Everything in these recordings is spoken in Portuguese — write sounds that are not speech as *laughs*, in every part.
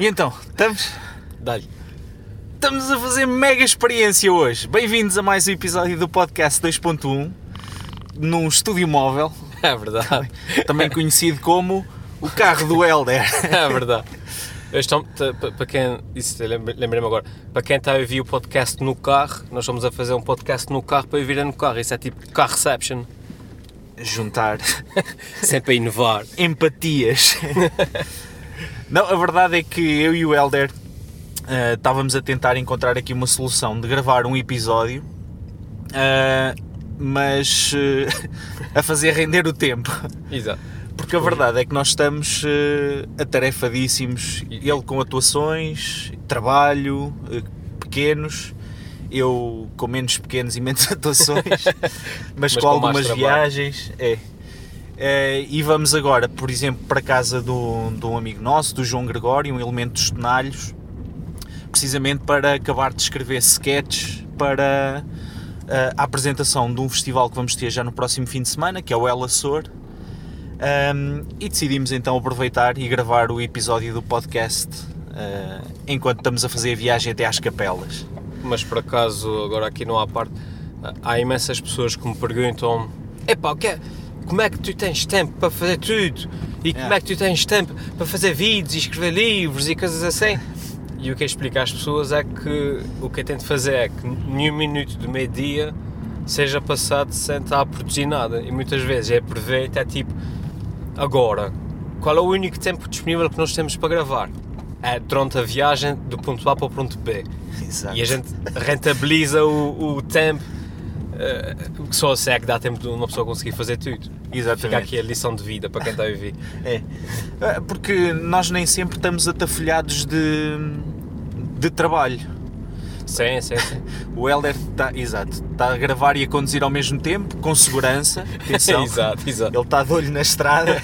E então, estamos? Dá-lhe. Estamos a fazer mega experiência hoje. Bem-vindos a mais um episódio do podcast 2.1 num estúdio móvel, *laughs* É verdade. também conhecido como o carro do Helder. *laughs* É verdade. Pa- Para quem. Isso lembre- lembrei-me agora. Para quem está a ouvir o podcast no carro, nós estamos a fazer um podcast no carro para ouvir no carro. Isso é tipo car reception. Juntar *laughs* Sempre a inovar. empatias. Não, a verdade é que eu e o Helder ah, estávamos a tentar encontrar aqui uma solução de gravar um episódio, ah, mas ah, *laughs* a fazer render o tempo. Exato. Porque a verdade é que nós estamos eh, atarefadíssimos, ele com atuações, trabalho, eh, pequenos, eu com menos pequenos e menos *laughs* atuações, *laughs* mas, Mas com, com algumas viagens. É. Eh, e vamos agora, por exemplo, para a casa do, um amigo nosso, do João Gregório, um elemento dos Tonalhos, precisamente para acabar de escrever sketches para eh, a apresentação de um festival que vamos ter já no próximo fim de semana, que é o El Açor. Um, e decidimos então aproveitar e gravar o episódio do podcast uh, enquanto estamos a fazer a viagem até às capelas. Mas por acaso, agora aqui não há parte, há imensas pessoas que me perguntam: Epá, o que é- como é que tu tens tempo para fazer tudo? E como É. que tu tens tempo para fazer vídeos e escrever livros e coisas assim? E o que eu explico às pessoas é que o que eu tento fazer é que nenhum minuto do meio-dia seja passado sem estar a produzir nada. E muitas vezes é aproveito, é tipo, agora, qual é o único tempo disponível que nós temos para gravar? É durante a viagem do ponto A para o ponto B. Exato. E a gente rentabiliza o, o tempo, que só assim é que dá tempo de uma pessoa conseguir fazer tudo. Fica Exatamente. aqui a lição de vida para quem está a ouvir. É. Uh, Porque nós nem sempre estamos atafolhados de, de trabalho. Sim, sim, sim. *laughs* O Helder está, exato, está a gravar e a conduzir ao mesmo tempo, com segurança. *laughs* Atenção. exato, exato. Ele está de olho na estrada.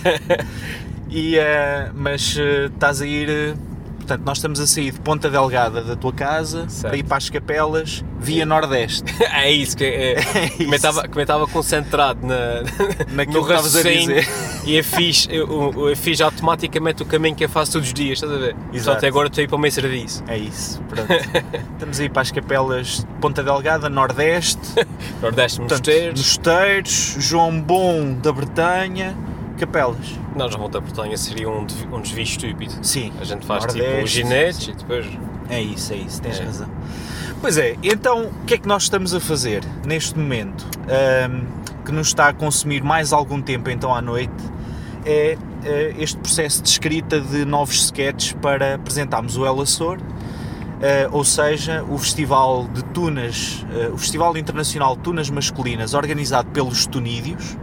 *laughs* e, uh, mas uh, estás a ir. Portanto, nós estamos a sair de Ponta Delgada da tua casa Certo. para ir para as capelas via Nordeste. *laughs* É isso que é. Eu *laughs* isso. eu estava concentrado na, *laughs* Naquilo no que estavas a dizer. e eu fiz, eu, eu fiz automaticamente o caminho que eu faço todos os dias, estás a ver? Exato. Portanto, agora estou a ir para o meu serviço. É isso, pronto. Estamos a ir para as capelas de Ponta Delgada, Nordeste, Nordeste portanto, Mosteiros. Mosteiros, João Bom da Bretanha, capelas. Nós na Volta à Bretanha seria um, um desvio estúpido. Sim. A gente faz tipo Nordeste, os ginetes e depois. É isso, é isso, tens É. razão. Pois é, então o que é que nós estamos a fazer neste momento ahm, que nos está a consumir mais algum tempo então à noite é eh, este processo de escrita de novos sketches para apresentarmos o El Açor, eh, ou seja, o Festival de Tunas, eh, o Festival Internacional de Tunas Masculinas organizado pelos Tunídeos,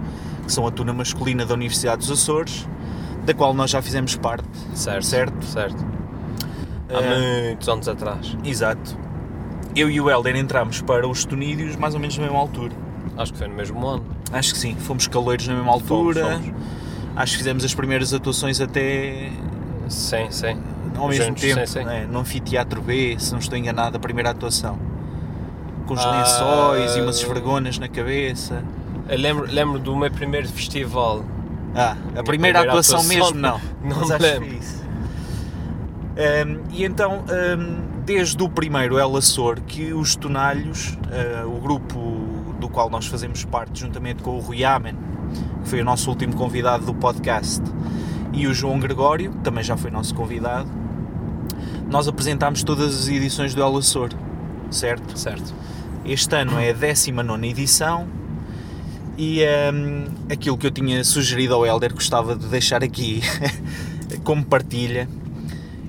que são a tuna masculina da Universidade dos Açores, da qual nós já fizemos parte. Certo. Certo. Certo. Há Eh, muitos anos atrás. Exato. Eu e o Helder entramos para os Tunídeos mais ou menos na mesma altura. Acho que foi no mesmo ano. Acho que sim, fomos caleiros na mesma altura. Fomos, fomos. Acho que fizemos as primeiras atuações até Sim, sim. ao mesmo Juntos, tempo, sim, sim. né, no anfiteatro B, se não estou enganado, a primeira atuação. Com os Ah, lençóis e umas esfregonas na cabeça. Eu lembro, lembro do meu primeiro festival. Ah, a primeira, primeira atuação, atuação, mesmo não. *laughs* não Mas acho lembro. foi isso. Ahm, e então, ahm, desde o primeiro El Açor, que os Tonalhos, ah, o grupo do qual nós fazemos parte, juntamente com o Rui Amen, que foi o nosso último convidado do podcast, e o João Gregório, que também já foi nosso convidado, nós apresentámos todas as edições do El Açor, certo? Certo. Este ano é a 19 edição e hum, aquilo que eu tinha sugerido ao Helder, gostava de deixar aqui *laughs* como partilha,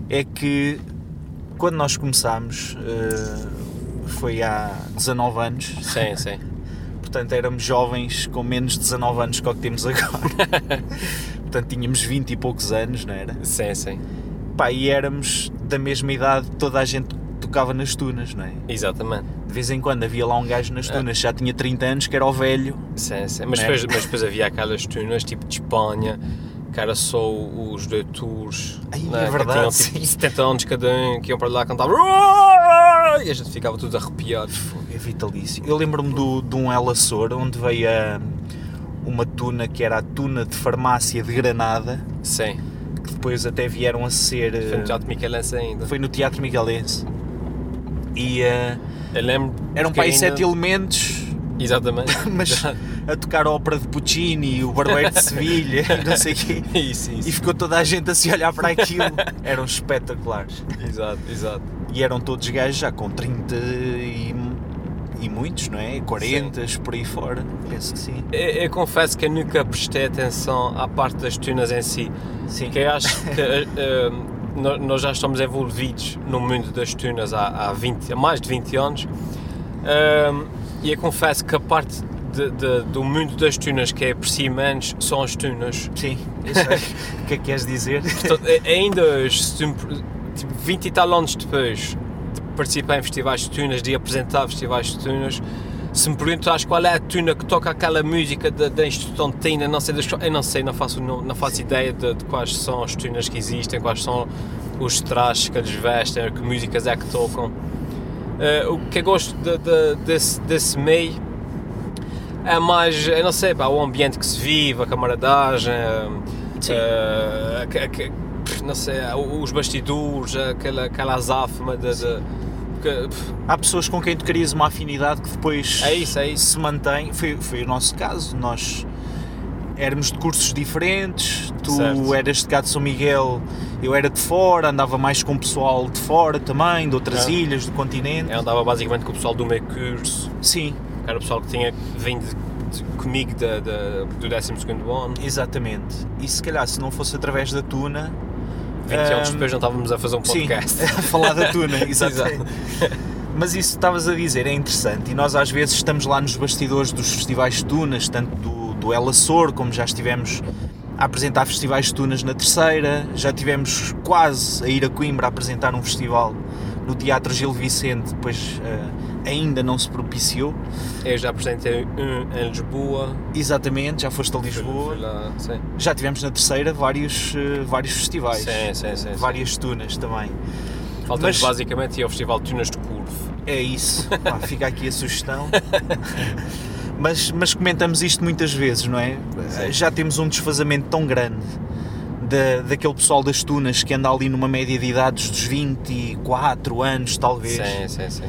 é que quando nós começámos, eh, foi há 19 anos, Sim, sim. *laughs* portanto éramos jovens com menos de 19 anos que o que temos agora. *laughs* portanto tínhamos 20 e poucos anos, não era? Sim, sim. Pá, e éramos da mesma idade, toda a gente tocava nas tunas, não é? Exatamente. De vez em quando havia lá um gajo nas É. tunas, já tinha 30 anos, que era o velho. Sim, sim. Mas, Né? depois, mas depois havia aquelas tunas tipo de Espanha, que era só os doutores. Ai, né, é verdade, Que tinham tipo 70 anos cada um, que iam para lá cantar. E a gente ficava tudo arrepiado. É vitalício. Eu lembro-me de um El Açor, onde veio a, uma tuna que era a tuna de farmácia de Granada, Sim. que depois até vieram a ser. Foi no eh, Teatro Michelense ainda. foi no Teatro Miguelense. E lembro. eram para aí sete elementos, Exatamente. *laughs* mas a tocar a ópera de Puccini, o Barbeiro de Sevilha e não sei o quê. *laughs* isso, E isso. ficou toda a gente a se olhar para aquilo. *laughs* Eram espetaculares. Exato, exato. E eram todos gajos já com 30 e, e muitos, não é? 40 por aí fora. Penso que sim. Eu, eu confesso que eu nunca prestei atenção à parte das tunas em si. Sim. Que eu acho que eh, eh, nós já estamos envolvidos no mundo das tunas há, há, 20, há mais de 20 anos. Ahm, e eu confesso que a parte de- de- do mundo das tunas que é aprecio menos são as tunas. Sim, *laughs* sei. o que é que queres dizer? Portanto, ainda hoje, tipo, 20 e tal anos depois de participar em festivais de tunas, de apresentar festivais de tunas, se me perguntas qual é a tuna que toca aquela música da, da Instituição de Tina, não sei das eu não sei, não faço, não, não faço ideia de, de quais são as tunas que existem, quais são os trajes que eles vestem, que músicas é que tocam. Eh, o que eu gosto de- de- desse, desse meio é mais, eu não sei, pá, o ambiente que se vive, a camaradagem, que- não sei, os bastidores, aquela, aquela azáfama de, de- que- Há pessoas com quem tu crias uma afinidade que depois é isso, é isso. se mantém. Foi, foi o nosso caso. Nós éramos de cursos diferentes. Tu Certo. eras de cá de São Miguel, eu era de fora, andava mais com o pessoal de fora também, de outras É. ilhas do continente. Eu andava basicamente com o pessoal do meu curso, Sim, era o pessoal que tinha vindo comigo da- da- do 12 ano. exatamente. E se calhar se não fosse através da Tuna. 20 anos Ahm, depois não estávamos a fazer um podcast. Sim, *laughs* a falar da Tuna, *laughs* exatamente. Mas isso que estavas a dizer é interessante e nós às vezes estamos lá nos bastidores dos festivais de tunas, tanto do, do El Açor, como já estivemos a apresentar festivais de tunas na terceira, já tivemos quase a ir a Coimbra a apresentar um festival no Teatro Gil Vicente, depois eh, ainda não se propiciou. Eu já apresentei um em Lisboa. Exatamente, já foste a Lisboa. Lá. Já tivemos na terceira vários, eh, vários festivais, Sim, sim, sim, várias tunas também. Falta-nos Mas- basicamente ao Festival de Tunas de Curvo. É isso, Pá, *laughs* fica aqui a sugestão. Mas, mas comentamos isto muitas vezes, não é? Já temos um desfazamento tão grande da, daquele pessoal das tunas que anda ali numa média de idades dos 24 anos, talvez, Sim, sim, sim.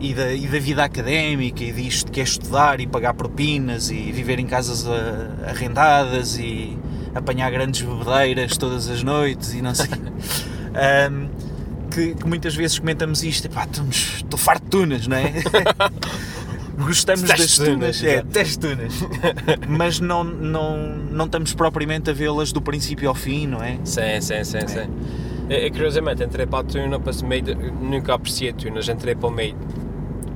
e, da, e da vida académica e disto que é estudar e pagar propinas e viver em casas a- arrendadas e apanhar grandes bebedeiras todas as noites e não sei. *laughs* Ahm, que, que muitas vezes comentamos isto, estamos, estou farto de tunas, não é? *laughs* Gostamos das tunas, tunas, é, detesto tunas, *laughs* mas não, não, não estamos propriamente a vê-las do princípio ao fim, não é? Sim, sim, sim, sim. Eu, eu, curiosamente, entrei para a tuna, para meio de, nunca apreciei tunas, entrei para o meio,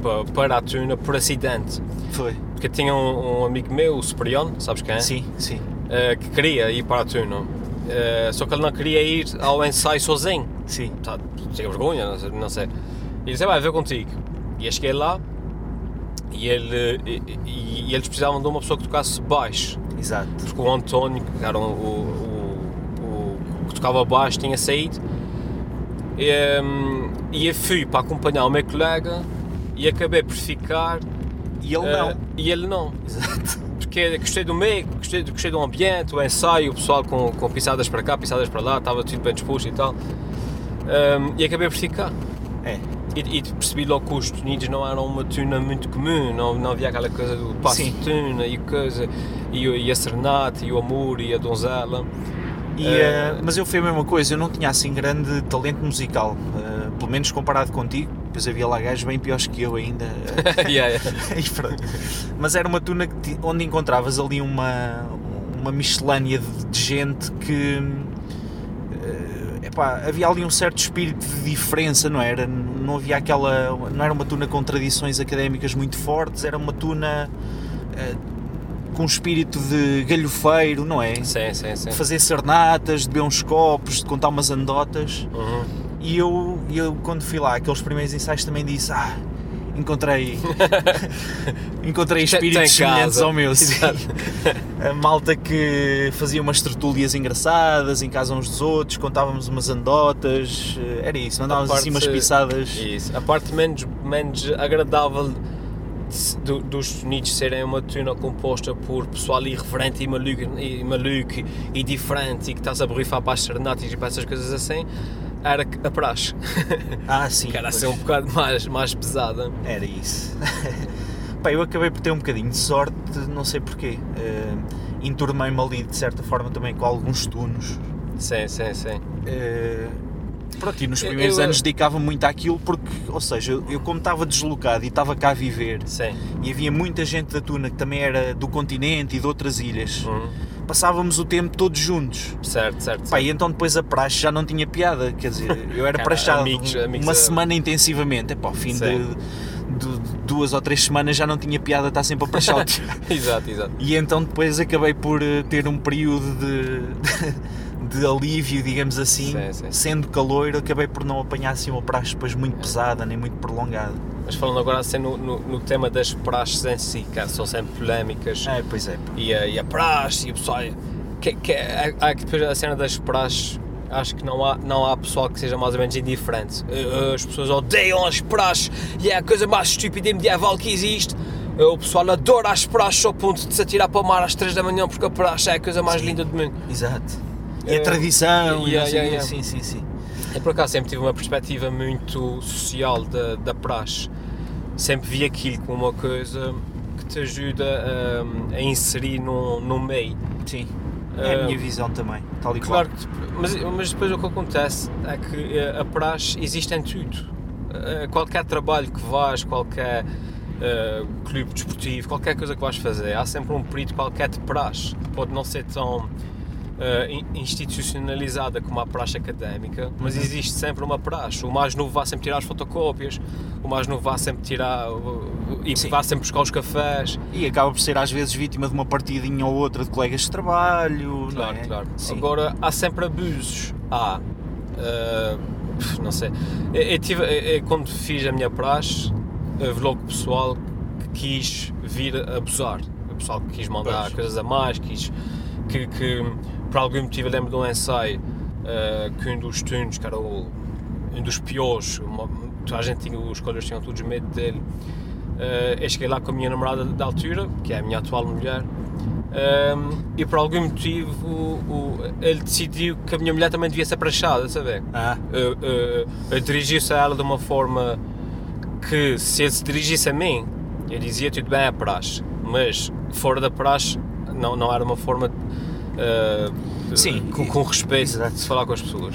para, para a tuna por acidente. Foi. Porque tinha um, um amigo meu, o Superior, sabes quem é? Sim, sim. Eh, que queria ir para a tuna. Eh, só que ele não queria ir ao ensaio sozinho. Sim. Tá, tinha vergonha, não sei. Não sei. E disse, vai ver contigo. E eu cheguei lá e, ele, e, e- eles precisavam de uma pessoa que tocasse baixo. Exato. Porque o António, que era o, o, o- que tocava baixo, tinha saído. E, hum, e eu fui para acompanhar o meu colega e acabei por ficar. E ele eh, não. E ele não. Exato. Porque gostei do meio, gostei, gostei do ambiente, o ensaio, o pessoal com, com pisadas para cá, pisadas para lá, estava tudo bem disposto e tal. Hum, e acabei por ficar. É. E, e percebi logo que os tunidos não eram uma tuna muito comum, não, não havia aquela coisa do passo de tuna e coisa, e, e a serenata, e o amor, e a donzela. E, eh, mas eu fui a mesma coisa, eu não tinha assim grande talento musical, eh, pelo menos comparado contigo, pois havia lá gajos bem piores que eu ainda. *laughs* Yeah, yeah. *laughs* mas era uma tuna que onde encontravas ali uma, uma miscelânea de, de gente que epá, havia ali um certo espírito de diferença, não era? Não havia aquela. não era uma tuna com tradições académicas muito fortes, era uma tuna eh, com um espírito de galhofeiro, não é? Sim, sim, sim. de fazer serenatas, de beber uns copos, de contar umas anedotas. Uhum. E eu, eu quando fui lá, aqueles primeiros ensaios também disse, ah, encontrei *laughs* encontrei espíritos semelhantes ao meu. A malta que fazia umas tertúlias engraçadas em casa uns dos outros, contávamos umas anedotas, era isso, mandávamos A assim umas parte- pisadas. Isso. A parte menos, menos agradável do- dos Unidos serem uma tuna composta por pessoal irreverente e maluco e, maluco e diferente e que estás a borrifar para as serenatas e para essas coisas assim, era a praxe. Ah, sim. que era pois. assim um bocado mais, mais pesada. Era isso. *laughs* Pá, eu acabei por ter um bocadinho de sorte, não sei porquê. Uh, Enturmei-me ali de certa forma também com alguns tunos. Sim, sim, sim. Uh, pronto, e nos primeiros eu- anos dedicava muito àquilo porque, ou seja, eu, eu como estava deslocado e estava cá a viver Sim. e havia muita gente da Tuna que também era do continente e de outras ilhas, Uhum. Passávamos o tempo todos juntos. Certo, certo. Pá, e então depois a praxe já não tinha piada, quer dizer, eu era Cara, praxado amigos- amigos uma a- semana intensivamente, é pá, ao fim de, de- de duas ou três semanas já não tinha piada estar sempre a tio. *laughs* exato, exato. E então depois acabei por eh, ter um período de, *laughs* de alívio, digamos assim, Sim, sim. sendo calor, acabei por não apanhar assim uma praxe depois muito pesada, nem muito prolongada. Mas falando agora assim no, no, no tema das praxes em si, que são sempre polémicas, É, pois é. e a, e a praxe, e o pessoal. Que, que, há, há que depois a cena das praxes, acho que não há, não há pessoal que seja mais ou menos indiferente. Eh, As pessoas odeiam as praxes e é a coisa mais estúpida e medieval que existe. Eh, O pessoal adora as praxes ao ponto de se atirar para o mar às 3 da manhã porque a praxe é a coisa mais Sim. linda do mundo. Exato. E É, a tradição, e quê. yeah. sim, sim, sim. Eu por acaso sempre tive uma perspectiva muito social da, da praxe. Sempre vi aquilo como uma coisa que te ajuda a, a inserir num, num meio. Sim. É a Ah, minha visão também, tal e Claro, qual. mas, mas depois o que acontece é que eh, a praxe existe em tudo. Eh, Qualquer trabalho que vás, qualquer eh, clube desportivo, qualquer coisa que vais fazer, há sempre um período qualquer de praxe. Pode não ser tão eh, in- institucionalizada como a praxe académica, mas Uhum. existe sempre uma praxe. O mais novo vai sempre tirar as fotocópias, o mais novo vai sempre tirar uh, e Sim. vai sempre buscar os cafés. E acaba por ser às vezes vítima de uma partidinha ou outra de colegas de trabalho. Claro, é? claro. Sim. Agora, há sempre abusos. Há. ah, não sei. Eu, eu tive, eu- eu, quando fiz a minha praxe, houve logo pessoal que quis vir abusar. O pessoal que quis mandar Pois. coisas a mais, quis. Que, que por algum motivo, eu lembro de um ensaio ah, que um dos tunes, que era o, um dos piores, uma, a gente tinha, os colegas tinham todos medo dele. Ah, eu cheguei lá com a minha namorada da altura, que é a minha atual mulher, um, e por algum motivo o- o- ele decidiu que a minha mulher também devia ser prachada, sabe? Ah, Uh, uh, dirigiu-se a ela de uma forma que se ele se dirigisse a mim, eu dizia tudo bem, é praxe, mas fora da praxe não, não era uma forma uh, Sim, com, com respeito exato. de se falar com as pessoas.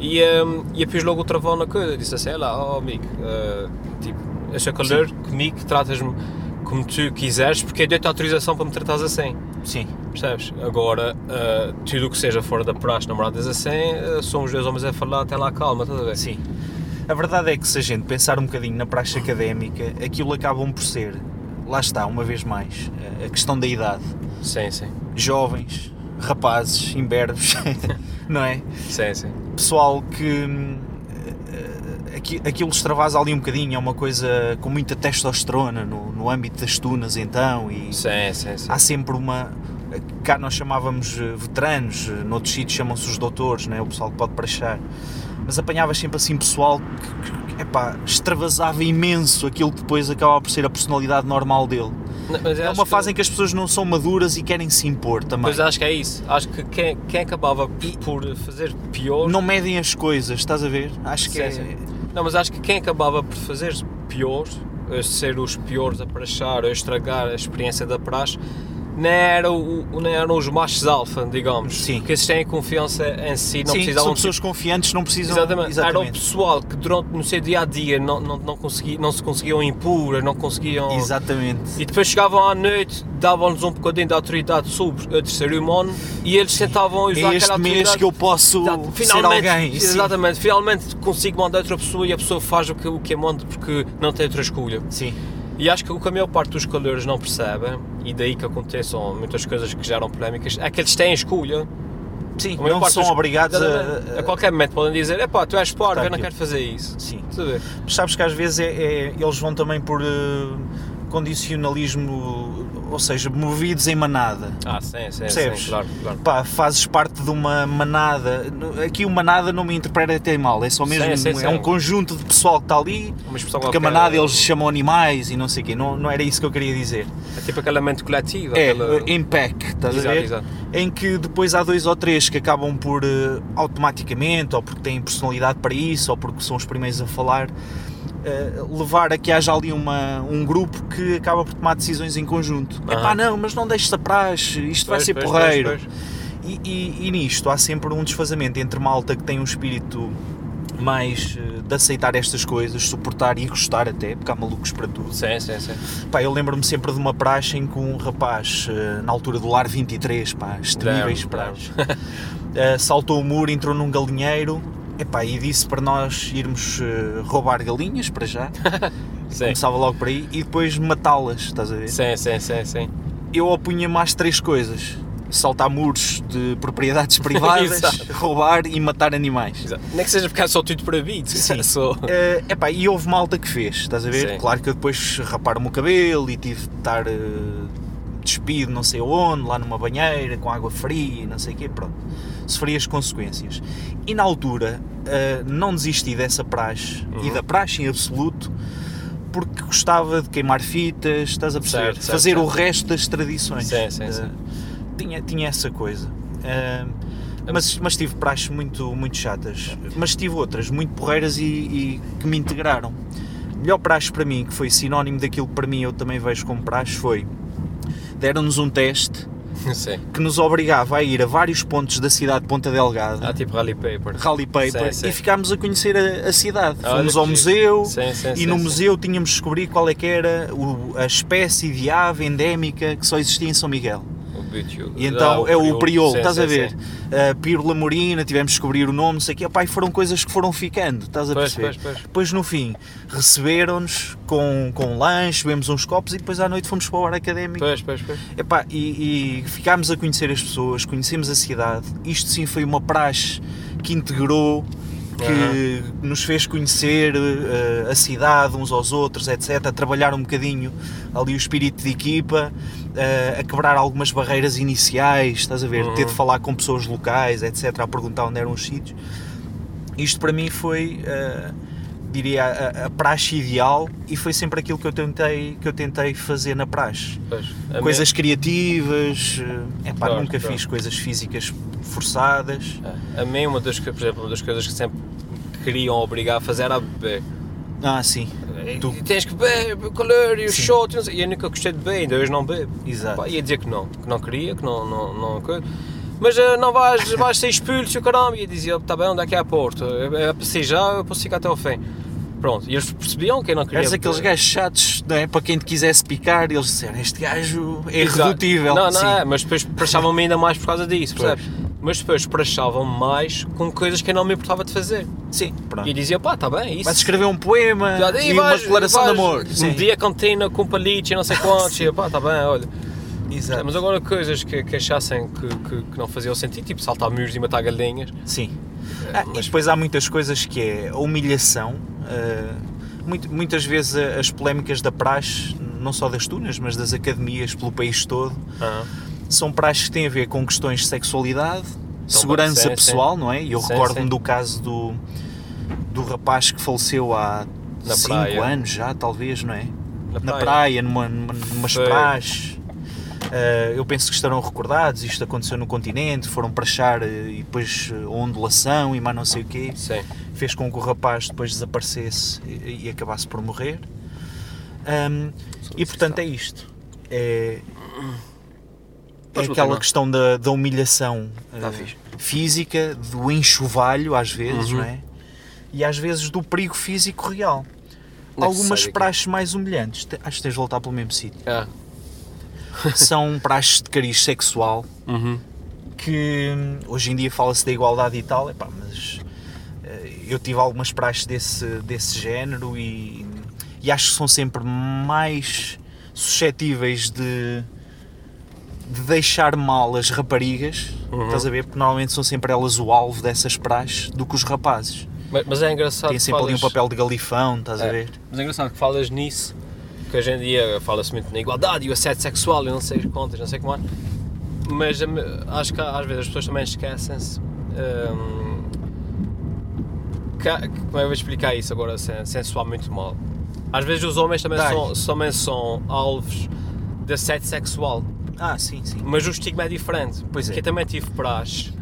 E, um, e depois logo o travão na coisa, disse assim, lá, oh amigo, uh, tipo, eu sou calor, comigo tratas-me como tu quiseres, porque eu dei-te autorização para me tratares assim. sim. Percebes? Agora, uh, tudo o que seja fora da praxe, namoradas assim, uh, somos dois homens a falar, tem lá calma, estás a ver? Sim. A verdade é que se a gente pensar um bocadinho na praxe académica, aquilo acabam por ser, lá está, uma vez mais, a questão da idade. Sim, sim. Jovens, rapazes, imberbes, *laughs* não é? Sim, sim. Pessoal que hum, eh, aqui- aquilo extravasa ali um bocadinho, é uma coisa com muita testosterona no, no âmbito das tunas então e Sim, sim, sim. há sempre uma. Cá nós chamávamos eh, veteranos, eh, noutros sítios chamam-se os doutores, né? o pessoal que pode prachar. Mas apanhavas sempre assim pessoal que, que epá, extravasava imenso aquilo que depois acaba por ser a personalidade normal dele. Mas É uma que- fase em que as pessoas não são maduras e querem se impor também. Pois acho que é isso. Acho que quem, quem acabava por, por fazer pior. Não medem as coisas, estás a ver? Acho que Sim, é. sim. Não, mas acho que quem acabava por fazer pior, a ser os piores a prachar, a estragar a experiência da praxe, nem, era o, o- nem eram os machos alfa, digamos. Sim. Porque esses têm confiança em si, não Sim, precisavam são de pessoas confiantes, não precisam. Exatamente. Era o pessoal que durante no seu dia a dia não, não, não, consegui, não se conseguiam impor, não conseguiam. Exatamente. E depois chegavam à noite, davam-nos um bocadinho de autoridade sobre a terceiro humano e eles tentavam usar É aquela este mês autoridade. que eu posso Exato. ser alguém. Sim. Exatamente, finalmente consigo mandar outra pessoa e a pessoa faz o que, o que é manda porque não tem outra escolha. Sim. E acho que o que a maior parte dos calores não percebem, e daí que aconteçam muitas coisas que geram polémicas, é que eles têm escolha. Sim, A não são dos- obrigados Exatamente. a. a qualquer momento podem dizer: epá, tu és parvo, eu não quero fazer isso. Sim. A? Mas sabes que às vezes é, é- eles vão também por eh, condicionalismo ou seja, movidos em manada. Ah, sim, sim, Percebes? sim, claro, claro. Pá, fazes parte de uma manada. Aqui o manada não me interpreta até mal, é só mesmo Sim, sim, é um conjunto de pessoal que está ali. Porque a manada eles chamam animais e não sei o quê, não, não era isso que eu queria dizer. É tipo aquele mente coletivo. É, aquela... em pack, estás Exato, a ver? exato. Em que depois há dois ou três que acabam por eh, automaticamente, ou porque têm personalidade para isso, ou porque são os primeiros a falar, eh, levar a que haja ali uma, um grupo que acaba por tomar decisões em conjunto. É Aham. pá, não, mas não deixes a praxe, isto vai Pois, ser pois, porreiro. pois. E, e- e nisto há sempre um desfazamento entre malta que tem um espírito mais eh, de aceitar estas coisas, suportar e gostar até, porque há malucos para tudo. Sim, sim, sim. Pá, eu lembro-me sempre de uma praxe em que um rapaz, eh, na altura do lar 23, pá, Damn, praxes, eh, saltou o muro, entrou num galinheiro epá, e disse para nós irmos eh, roubar galinhas, para já, *laughs* começava logo por aí, e depois matá-las, estás a ver? Sim, sim, sim, sim. Eu opunha-me às três coisas. Saltar muros de propriedades privadas, *laughs* roubar e matar animais. Exato. Nem que seja porque é só tudo proibido. Sim. *laughs* Só... Eh, epá, e houve malta que fez, estás a ver? Sim. Claro que eu depois raparam-me o cabelo e tive de estar eh, despido não sei onde, lá numa banheira, com água fria e não sei o quê, pronto. Sofri as consequências. E na altura eh, não desisti dessa praxe e Uhum. da praxe em absoluto porque gostava de queimar fitas, estás a perceber? Certo, certo, Fazer o certo. resto das tradições. Sim, sim, Eh, sim. Tinha, tinha essa coisa. Eh, mas, mas tive praxes muito, muito chatas. Mas tive outras muito porreiras e, e que me integraram. Melhor praxe para mim, que foi sinónimo daquilo que para mim eu também vejo como praxe, foi deram-nos um teste *laughs* Sim. que nos obrigava a ir a vários pontos da cidade de Ponta Delgada, Ah, tipo Rally Paper. Rally Paper, Sim, sim. e ficámos a conhecer a, a cidade. Olha Fomos ao museu e no museu tínhamos de descobrir qual é que era o- a espécie de ave endémica que só existia em São Miguel. E então é o priolo, estás a ver? sim. A Pírola Morina, tivemos de descobrir o nome, não sei o quê. Opá, e foram coisas que foram ficando, estás a Pois, perceber? pois, pois. Depois no fim receberam-nos com, com lanche, bebemos uns copos e depois à noite fomos para o ar académico. Pois, pois, pois. Epá, e, e ficámos a conhecer as pessoas, conhecemos a cidade. Isto sim foi uma praxe que integrou, que nos fez conhecer eh, a cidade uns aos outros, etc. A trabalhar um bocadinho ali o espírito de equipa, eh, a quebrar algumas barreiras iniciais, estás a ver? Uhum. Ter de falar com pessoas locais, etc. A perguntar onde eram os sítios. Isto para mim foi. eh, diria a, a praxe ideal e foi sempre aquilo que eu tentei que eu tentei fazer na praxe pois. A coisas criativas, é pá, Claro, nunca claro. fiz coisas físicas forçadas. mim- A mim, uma das, por exemplo, uma das coisas que sempre queriam obrigar a fazer era beber. Ah, sim, Tu- tens que beber, color e o Sim. shot. e não sei- E eu nunca gostei de beber, ainda hoje não bebo. exato. Pá, ia dizer que não, que não queria, que não. não, não coisa. mas ah, não vais, *laughs* vais ser expulso, o caramba. E eu dizia, está bem, onde é que é a porta? É, é para já, eu posso ficar até ao fim. Pronto, e eles percebiam que eu não queria. Eres aqueles beber. gajos chatos, não é? Para quem te quisesse picar, eles disseram: Este gajo é Exato. irredutível. Não, não Sim. é, mas depois praxavam-me ainda mais por causa disso, percebes? Mas depois praxavam-me mais com coisas que eu não me importava de fazer. Sim, pronto. E dizia, pá, está bem, isso. Vais escrever um poema Já, e uma declaração de amor. Um Sim. dia cantina com palitos e não sei *laughs* quantos. e pá, está bem, olha. Exato. Mas agora coisas que, que achassem que, que, que não faziam sentido, tipo saltar muros e matar galinhas. Sim. Ah, e depois há muitas coisas que é a humilhação. ah, muito- muitas vezes as polémicas da praxe, não só das tunas, mas das academias pelo país todo, Ah, são praxes que têm a ver com questões de sexualidade, segurança sim, pessoal, não é? E eu Sim, recordo-me sim. do caso do, do rapaz que faleceu há Na 5 praia. anos já, talvez, não é? na Na praia. praia, numa, numa, numas Foi. praxes. Ah, eu penso que estarão recordados, isto aconteceu no continente, foram praxar eh, e depois eh, ondulação e mais não sei o quê, Sim. fez com que o rapaz depois desaparecesse e, e acabasse por morrer. Ahm, e portanto é isto. É, é Podes aquela continuar. questão da, da humilhação Tá fixe. física, do enxovalho às vezes, Uhum. não é? E às vezes do perigo físico real. Onde é Algumas praxes mais humilhantes, te- acho que tens de voltar pelo mesmo sítio, Ah. são *laughs* praxes de cariz sexual Uhum. que hum, hoje em dia fala-se da igualdade e tal, epá, mas eh, eu tive algumas praxes desse, desse género e, e acho que são sempre mais suscetíveis de, de deixar mal as raparigas, Uhum. estás a ver? Porque normalmente são sempre elas o alvo dessas praxes do que os rapazes. Mas, mas é engraçado que sempre ali um falas- papel de galifão, estás a É. ver? Mas é engraçado que falas nisso, que hoje em dia fala-se muito na igualdade e o assédio sexual e não sei quantas, não sei como é. Mas hum, acho que às vezes as pessoas também esquecem-se. hum, como é que eu vou explicar isso agora sem, sem soar muito mal? Às vezes os homens também são, também são alvos de assédio sexual, Ah, sim, sim. mas o estigma é diferente. Pois é. Que eu também tive praxe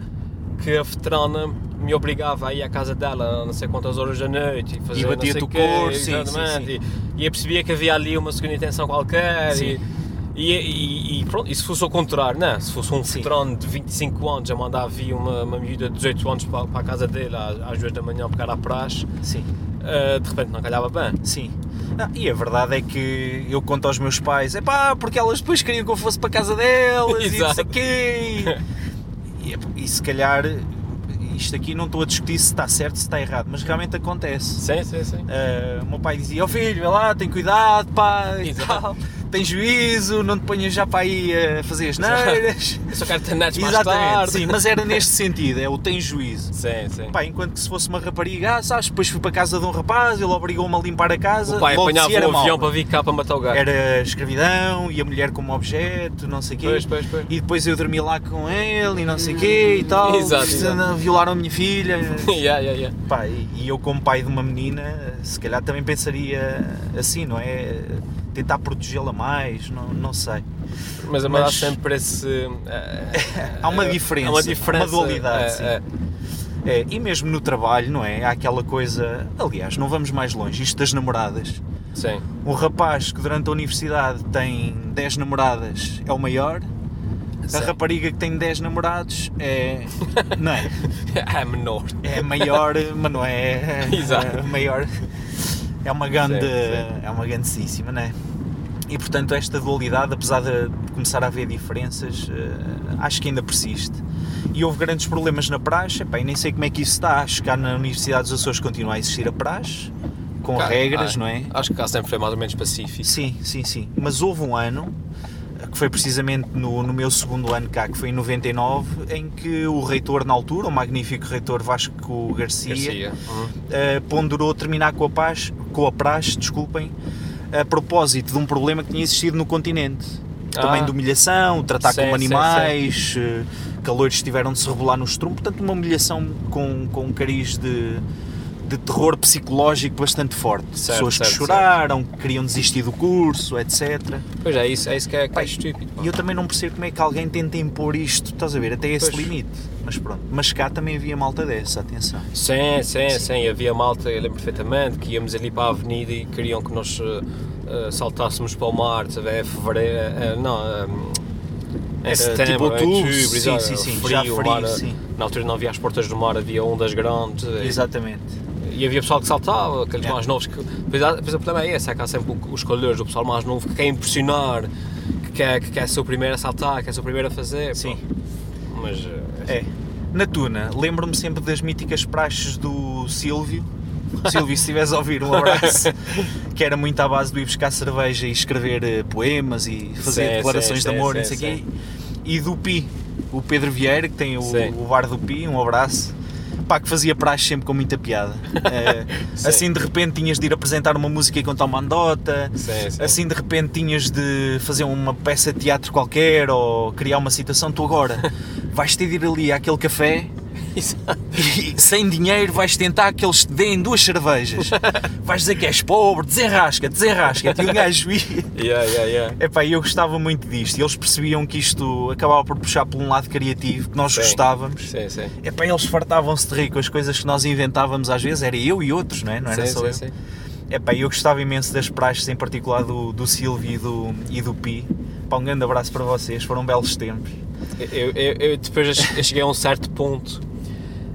que a veterana me obrigava a ir à casa dela não sei quantas horas da noite e fazer E não batia-te sei o corpo, sim, exatamente, sim, E, e eu percebia que havia ali uma segunda intenção qualquer Sim. e, e, e- pronto, e se fosse ao contrário, não, se fosse um Sim. veterano de 25 anos a mandar vir uma, uma miúda de 18 anos para, para a casa dele às, às 2 da manhã porque era a praxe, Sim. eh, de repente não calhava bem. Sim. Ah, e a verdade é que eu conto aos meus pais, é pá, porque elas depois queriam que eu fosse para a casa delas e não sei Exato. o quê. *laughs* E, e se calhar, isto aqui não estou a discutir se está certo, se está errado, mas realmente acontece. Sim, sim, sim. Ah, o meu pai dizia, ó filho, vê lá, tem cuidado, pá, e Exato. tal, tem juízo, não te ponhas já para aí a fazer as neiras. *laughs* Só quero ter netos mais tarde. sim, mas era neste sentido, é o tem juízo. Sim, sim. Pá, enquanto que se fosse uma rapariga, ah, sabes, depois fui para a casa de um rapaz, ele obrigou-me a limpar a casa, o pai logo apanhava era um avião para vir cá para matar o gajo. Era escravidão e a mulher como objeto, não sei o quê. Pois, pois, pois. E depois eu dormi lá com ele e não sei o quê e tal. Exato, exato. Violaram a minha filha. *laughs* yeah, yeah, yeah. Pá, e eu como pai de uma menina, se calhar também pensaria assim, não é? Tentar protegê-la mais, não, não sei. Mas a mas... Mas- sempre esse. eh, *laughs* Há uma eh, diferença, Há uma diferença. uma dualidade, eh, eh, É, e mesmo no trabalho, não é? Há aquela coisa. Aliás, não vamos mais longe, isto das namoradas. sim. Um rapaz que durante a universidade tem 10 namoradas é o maior, a Sim. rapariga que tem 10 namorados é. Não é? *laughs* É menor. É maior, mas não é. *laughs* Exato. É maior. É uma grande. É uma grandíssima, não é? E portanto, esta dualidade, apesar de começar a haver diferenças, eh, acho que ainda persiste. E houve grandes problemas na praxe, epá, e nem sei como é que isso está. Acho que na Universidade dos Açores continua a existir a praxe, com Cá- regras, ah, não é? Acho que cá sempre foi mais ou menos pacífico. Sim, sim, sim. Mas houve um ano, que foi precisamente no, no meu segundo ano cá, que foi em 99, em que o reitor na altura, o magnífico reitor Vasco Garcia, Garcia. Uhum. eh, ponderou terminar com a, paz, com a praxe, desculpem, a propósito de um problema que tinha existido no continente. Também Ah. de humilhação, tratar Sim, como animais, eh, calores tiveram de se rebolar no estrum, portanto uma humilhação com, com um cariz de, de terror psicológico bastante forte. Certo, Pessoas que certo, choraram, que queriam desistir do curso, etc. Pois é, isso, é isso que é, que é Pai, estúpido. E eu também não percebo como é que alguém tenta impor isto, estás a ver, até esse Pois. limite. Mas pronto, mas cá também havia malta dessa, atenção. Sim, sim, sim, Havia malta, eu lembro perfeitamente, que íamos ali para a avenida e queriam que nós eh, saltássemos para o mar, sabe? É fevereiro, eh, não, em Era setembro, tipo outubro, sim, sim, sim, frio, já frio, mar, sim. Na altura não havia as portas do mar, havia ondas grandes. eh, Exatamente. E havia pessoal que saltava, aqueles mais novos que. Pois, pois o problema é esse, é que há sempre os calores, o pessoal mais novo que quer impressionar, que quer, que quer ser o primeiro a saltar, que quer ser o primeiro a fazer. Sim. pá. Mas. eh, É. Na Tuna, lembro-me sempre das míticas praxes do Silvio. Silvio, se estiveres a ouvir, um abraço. *laughs* que era muito à base do ir buscar cerveja e escrever eh, poemas e fazer Sim, declarações sim, de amor, sim, não sei o quê. E do Pi, o Pedro Vieira, que tem o, o bar do Pi, um abraço. Pá, que fazia praxe sempre com muita piada. *laughs* Sim. assim de repente tinhas de ir apresentar uma música e contar uma andota. Sim, sim. Assim de repente tinhas de fazer uma peça de teatro qualquer ou criar uma citação, tu agora *laughs* vais ter de ir ali àquele café. E *laughs* sem dinheiro vais tentar que eles te deem duas cervejas. *laughs* Vais dizer que és pobre, desenrasca, desenrasca. E o gajo ia. Yeah, yeah, yeah. Epá, eu gostava muito disto e eles percebiam que isto acabava por puxar por um lado criativo, que nós Sim. gostávamos. Sim, sim. Epá, eles fartavam-se de rir com as coisas que nós inventávamos às vezes, era eu e outros, não é? Não era sim, só sim, eu. sim. Epá, eu gostava imenso das praxes, em particular do, do Silvio e do, e do Pi. Pá, um grande abraço para vocês, foram belos tempos. Eu, eu, eu depois cheguei a um certo ponto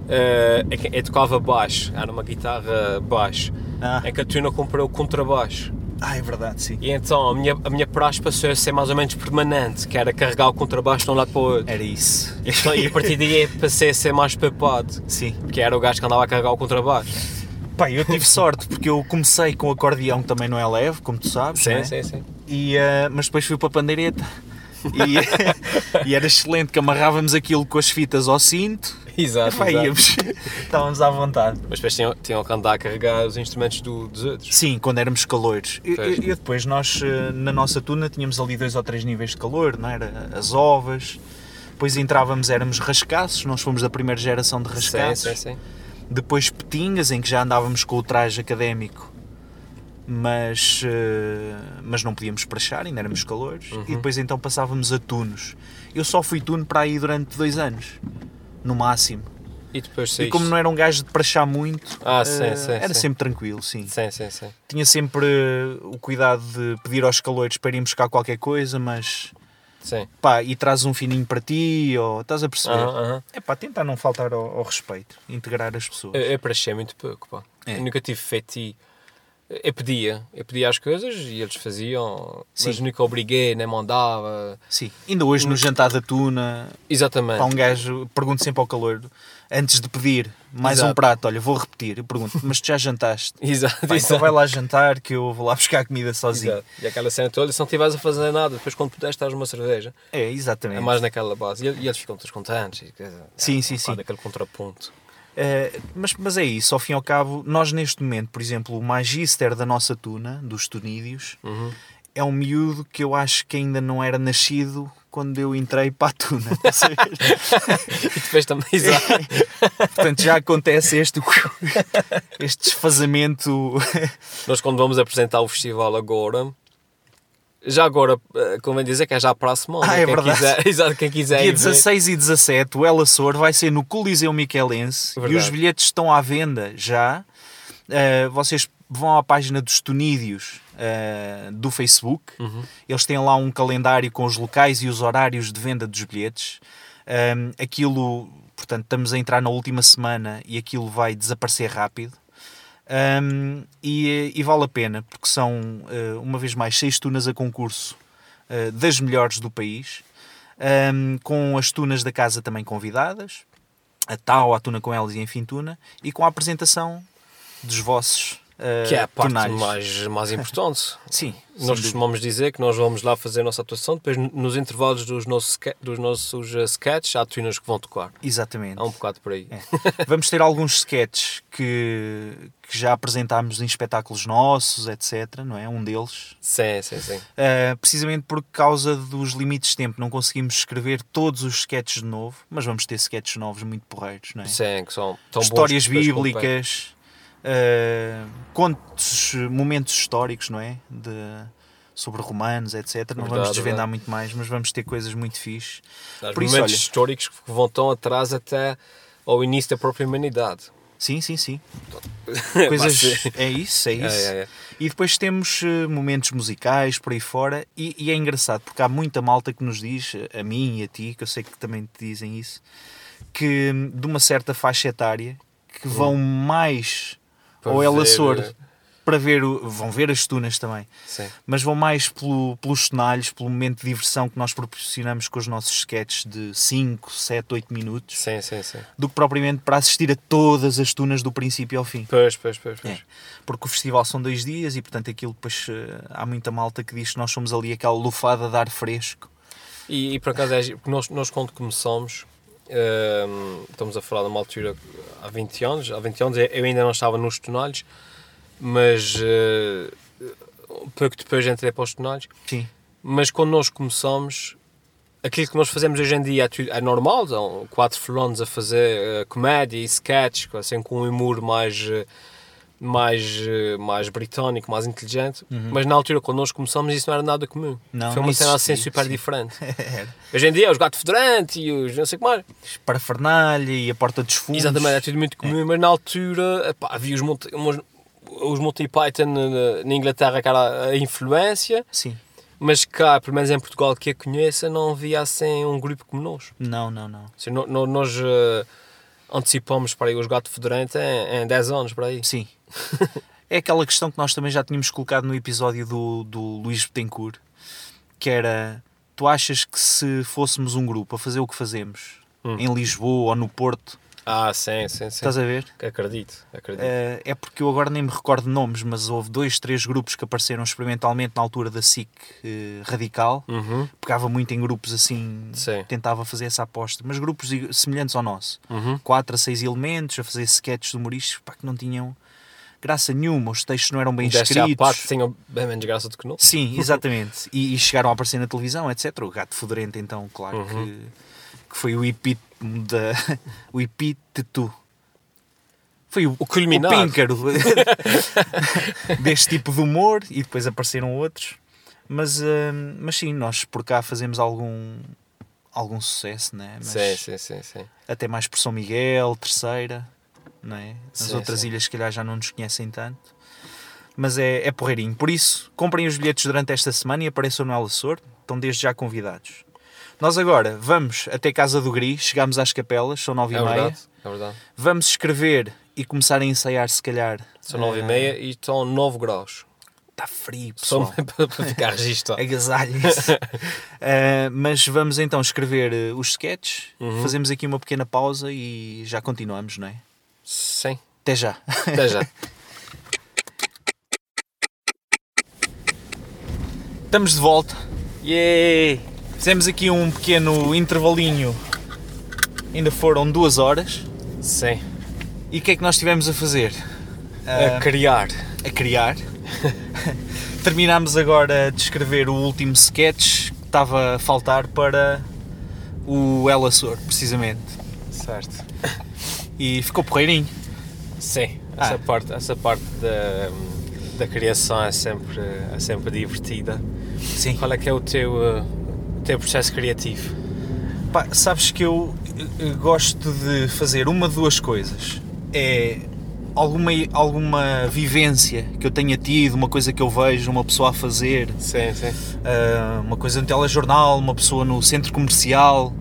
eh, em que eu tocava baixo, era uma guitarra baixo, Ah, em que a Tuna comprou o contrabaixo. ah, é verdade, sim. E então a minha, a minha praxe passou a ser mais ou menos permanente, que era carregar o contrabaixo de um lado para o outro. Era isso. Então, e a partir daí *laughs* passei a ser mais papado, Sim. porque era o gajo que andava a carregar o contrabaixo. Pá, eu tive sorte porque eu comecei com acordeão que também não é leve, como tu sabes. Sim, não é? sim, sim. E, ah, mas depois fui para a pandeireta. E, *laughs* e era excelente que amarrávamos aquilo com as fitas ao cinto *laughs* Exato, Pá, exato. íamos, estávamos à vontade. Mas depois tinham, tinham que andar a carregar os instrumentos do- dos outros. Sim, quando éramos calores. E, Pois. e- e depois nós, eh, na nossa tuna, tínhamos ali dois ou três níveis de calor, não era? As ovas. Depois entrávamos, éramos rascaços, nós fomos da primeira geração de Sim, rascaços. sim, sim. Depois petingas, em que já andávamos com o traje académico, mas, eh, mas não podíamos prachar, ainda éramos calores. Uhum. E depois então passávamos a tunos. Eu só fui tuno para aí durante dois anos, no máximo. E depois E saíste. como não era um gajo de prachar muito, Ah, eh, sim, sim, era sim. sempre tranquilo, sim. Sim, sim, sim. Tinha sempre eh, o cuidado de pedir aos calores para irem buscar qualquer coisa, mas Sim. pá, e traz um fininho para ti, ou estás a perceber? Aham, aham. É pá, tentar não faltar ao, ao respeito, integrar as pessoas. Eu, eu prachei muito pouco, pá. É. Eu nunca tive feiti. Eu pedia, eu pedia as coisas e eles faziam, mas Sim. nunca obriguei, nem mandava. Sim, ainda hoje no jantar da tuna, Exatamente. pá, um gajo, pergunto sempre ao calor, antes de pedir mais um Exato. prato, olha, vou repetir, eu pergunto, mas tu já jantaste? *laughs* Exato, Pá, então exato. vai lá jantar que eu vou lá buscar a comida sozinho. Exato. E aquela cena toda, se não estiveres a fazer nada, depois quando puderes estás uma cerveja, É, exatamente. é mais naquela base. E, e eles ficam todos contentes. E, Sim, é, sim, um sim. Aquele contraponto. Eh, mas, mas é isso, ao fim e ao cabo, nós neste momento, por exemplo, o magister da nossa tuna, dos tunídeos, Uhum. é um miúdo que eu acho que ainda não era nascido quando eu entrei para a tuna. *laughs* E depois também, exato. *laughs* Portanto, já acontece este, este desfazamento. Nós quando vamos apresentar o festival agora, já agora, eh, convém dizer que é já para a semana. Ah, é quem verdade. Quiser, *laughs* exato, quem quiser Dia ir ver. 16 e 17, o El Açor vai ser no Coliseu Miquelense e Verdade. os bilhetes estão à venda já. Uh, vocês vão à página dos Tunídeos uh, do Facebook. Uhum. Eles têm lá um calendário com os locais e os horários de venda dos bilhetes. Um, aquilo, portanto, estamos a entrar na última semana e aquilo vai desaparecer rápido. Um, e, e vale a pena, porque são, uh, uma vez mais, seis tunas a concurso uh, das melhores do país, um, com as tunas da casa também convidadas, a Tau, a Tuna com elas e enfim Tuna, e com a apresentação dos vossos uh, Que é a parte tunais. mais, mais importante. *laughs* Sim, Nós costumamos dizer que nós vamos lá fazer a nossa atuação, depois nos intervalos dos nossos, dos nossos uh, sketches há tunas que vão tocar. Exatamente. Há um bocado por aí. É. Vamos ter alguns sketches que, que já apresentámos em espetáculos nossos, etc. Não é? Um deles. Sim, sim, sim. Uh, precisamente por causa dos limites de tempo, não conseguimos escrever todos os sketches de novo, mas vamos ter sketches novos muito porreiros, não é? Sim, que são tão Histórias bíblicas, uh, contos, momentos históricos, não é? De, sobre romanos, etc. Não vamos Verdade, desvendar verdade. muito mais, mas vamos ter coisas muito fixe. Por isso, momentos olha- históricos que vão tão atrás até ao início da própria humanidade. Sim, sim, sim. *laughs* Coisas, é isso, é *laughs* isso. É, é, é. E depois temos eh, momentos musicais por aí fora, e, e é engraçado porque há muita malta que nos diz, a mim e a ti, que eu sei que também te dizem isso, que hum, de uma certa faixa etária que vão mais Ao El ver, Açor eh, para ver, o- vão ver as tunas também, Sim. mas vão mais pelo, pelos cenários, pelo momento de diversão que nós proporcionamos com os nossos sketches de 5, 7, 8 minutos, Sim, sim, sim. do que propriamente para assistir a todas as tunas do princípio ao fim. Pois, pois, pois. pois. É, porque o festival são dois dias e portanto aquilo depois eh, há muita malta que diz que nós somos ali aquela lufada de ar fresco. E, e por acaso, é, nós, nós quando começamos, estamos a falar de uma altura há 20 anos, há 20 anos eu ainda não estava nos tonalhos, mas um pouco depois entrei para os tonalhos, Sim, mas quando nós começamos, aquilo que nós fazemos hoje em dia é, é normal, são quatro fulanos a fazer eh, comédia e sketch, assim com um humor mais... eh, mais, eh, mais britânico, mais inteligente, mas na altura quando nós começamos isso não era nada comum. Uhum. Não, Foi uma cena assim super sim. diferente. *laughs* era. Hoje em dia, os gato fedorante e os não sei o que mais. Parafernália e a porta dos fundos. Exatamente, é tudo muito comum, mas na altura epá, havia os Monty, umas- os Monty Python na, na Inglaterra, que era a influência, Sim, mas cá, pelo menos em Portugal, que a conheça, não havia assim um grupo como nós. não, não, não. Assim, no- no- nós eh, antecipamos para aí os gato fedorante em, em 10 anos, para aí. Sim. *laughs* é aquela questão que nós também já tínhamos colocado no episódio do, do Luís Betancourt, que era, tu achas que se fôssemos um grupo a fazer o que fazemos, Hum. em Lisboa ou no Porto, Ah, sim, sim, sim. Estás a ver? Acredito, acredito. Eh, é porque eu agora nem me recordo de nomes, mas houve dois, três grupos que apareceram experimentalmente na altura da SIC eh, radical. Uhum, Pegava muito em grupos assim, Sim. tentava fazer essa aposta, mas grupos semelhantes ao nosso. uhum. Quatro a seis elementos, a fazer sketches humorísticos pá, que não tinham graça nenhuma, os textos não eram bem Desta à escritos. parte tinham bem menos graça do que não. Sim, *laughs* exatamente. E, e chegaram a aparecer na televisão, etc. O gato fedorento, então, claro Uhum. que, que foi o epítome da. *laughs* o epíteto. Foi o, O culminar. o píncaro *laughs* deste tipo de humor e depois apareceram outros. Mas, hum, mas sim, nós por cá fazemos algum, algum sucesso, né? Mas Sim, sim, sim, sim. Até mais por São Miguel, Terceira, não é? As Sim, outras sim. ilhas, se calhar, já não nos conhecem tanto. Mas é, é porreirinho. Por isso, comprem os bilhetes durante esta semana e apareçam no Açor. Estão desde já convidados. Nós agora vamos até Casa do Gris, chegamos às capelas, são nove É e meia. verdade, é verdade. Vamos escrever e começar a ensaiar, se calhar. São 9 e meia e estão 9 graus. Está frio, Só pessoal. para *laughs* para ficar registado. *laughs* Agasalhem-se. Uh, *laughs* mas vamos então escrever uh, os sketches, Uhum. fazemos aqui uma pequena pausa e já continuamos, não é? Sim, Até já. até já. *laughs* Estamos de volta. Yay! Fizemos aqui um pequeno intervalinho. Ainda foram duas horas. Sim. E o que é que nós estivemos a fazer? A Ah, criar. a criar. *laughs* Terminámos agora de escrever o último sketch que estava a faltar para o El Açor, precisamente. Certo. E ficou porreirinho. Sim, essa Ah. parte, essa parte da, da criação é sempre, é sempre divertida. Sim. Qual é que é o teu, uh, teu processo criativo? Pá, sabes que eu, eh, gosto de fazer uma de duas coisas. É alguma, alguma vivência que eu tenha tido, uma coisa que eu vejo uma pessoa a fazer, Sim, sim. ah, uma coisa no telejornal, uma pessoa no centro comercial,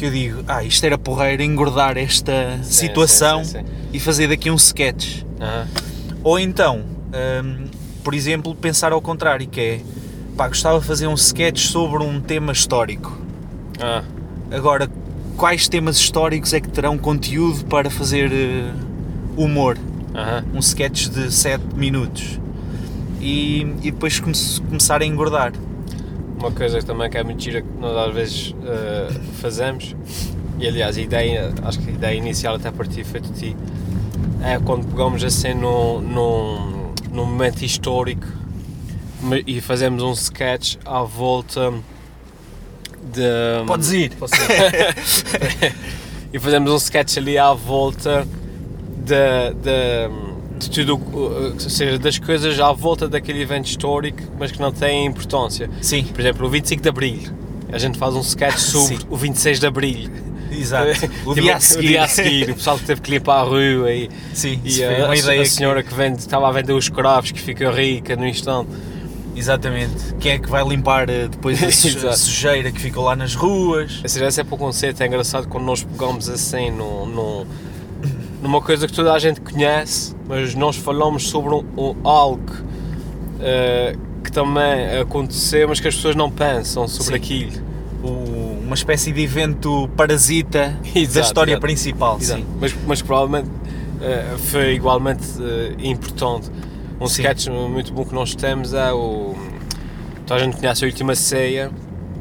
que eu digo, ah, isto era porreiro, engordar esta Sim, situação sim, sim, e fazer daqui um sketch. Aham. Ou então, hum, por exemplo, pensar ao contrário, que é, pá, gostava de fazer um sketch sobre um tema histórico. Ah, Agora, quais temas históricos é que terão conteúdo para fazer eh, humor? aham. Um sketch de 7 minutos. E, e depois come começar a engordar. Uma coisa que também que é muito gira que nós às vezes uh, fazemos, e aliás a ideia, acho que a ideia inicial até partir foi de ti, é quando pegamos assim num, num, num momento histórico e fazemos um sketch à volta de. Podes ir? *laughs* e fazemos um sketch ali à volta de, de, de tudo, ou seja, das coisas à volta daquele evento histórico, mas que não têm importância. Sim, Por exemplo, o 25 de Abril. A gente faz um sketch *laughs* sobre Sim. o 26 de Abril. exato. *laughs* O Tipo, dia a seguir. O dia a seguir. O pessoal que teve que ir para a rua e, Sim, e a, a- ideia a que- senhora que, vende, estava a vender os cravos que fica rica no instante. Exatamente. Quem é que vai limpar eh, depois a *laughs* sujeira que ficou lá nas ruas? Ou seja, esse é para o conceito, é engraçado quando nós pegamos assim num- numa coisa que toda a gente conhece, mas nós falamos sobre um, um- algo eh, que também aconteceu, mas que as pessoas não pensam sobre Sim. aquilo. O- uma espécie de evento parasita da Exato, história exato. principal. Exato. Sim. Mas, mas provavelmente eh, foi igualmente eh, importante. Um Sim. sketch muito bom que nós temos é o. Toda a gente conhece a Última Ceia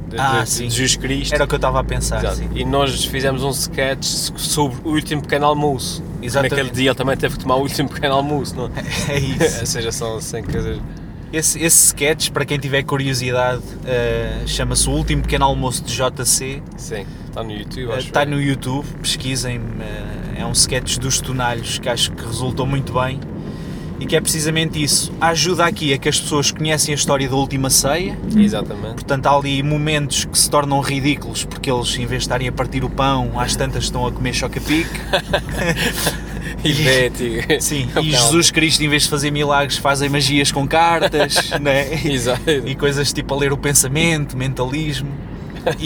de, Ah, de- sim. de Jesus Cristo. Era o que eu estava a pensar. E nós fizemos um sketch sobre o último pequeno almoço. Exatamente. Naquele dia ele também teve que tomar o último pequeno almoço, não é? *laughs* É isso. Ou seja, são assim coisas. Esse, esse sketch, para quem tiver curiosidade, eh, chama-se O Último Pequeno Almoço de JC. Sim, está no YouTube. Eh, acho Está eu. no YouTube, pesquisem. eh, é um sketch dos tonalhos que acho que resultou muito bem e que é precisamente isso. Ajuda aqui a que as pessoas conhecem a história da Última Ceia. Exatamente. Portanto, há ali momentos que se tornam ridículos porque eles, em vez de estarem a partir o pão, às tantas estão a comer choca-pique. *laughs* E. Sim, É *laughs* e Jesus Cristo, em vez de fazer milagres, fazem magias com cartas, *laughs* né? Exato. e coisas tipo a ler o pensamento, mentalismo.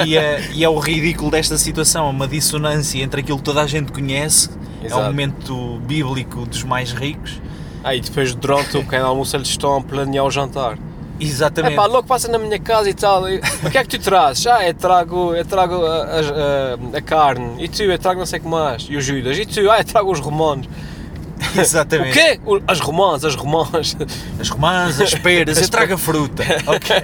E é, e é o ridículo desta situação, é uma dissonância entre aquilo que toda a gente conhece, é Exato. um momento bíblico dos mais ricos. Ah, e depois durante o pequeno almoço eles estão a planear o jantar. Exatamente. É pá, logo passa na minha casa e tal. e, o que é que tu trazes? Ah, eu trago, eu trago a, a- a- carne. E tu, eu trago não sei o que mais. E o Judas. E tu, ah, eu trago os romãs. Exatamente. *laughs* O quê? As romãs, as romãs. As romãs, as peras, eu trago a fruta. *laughs* Ok.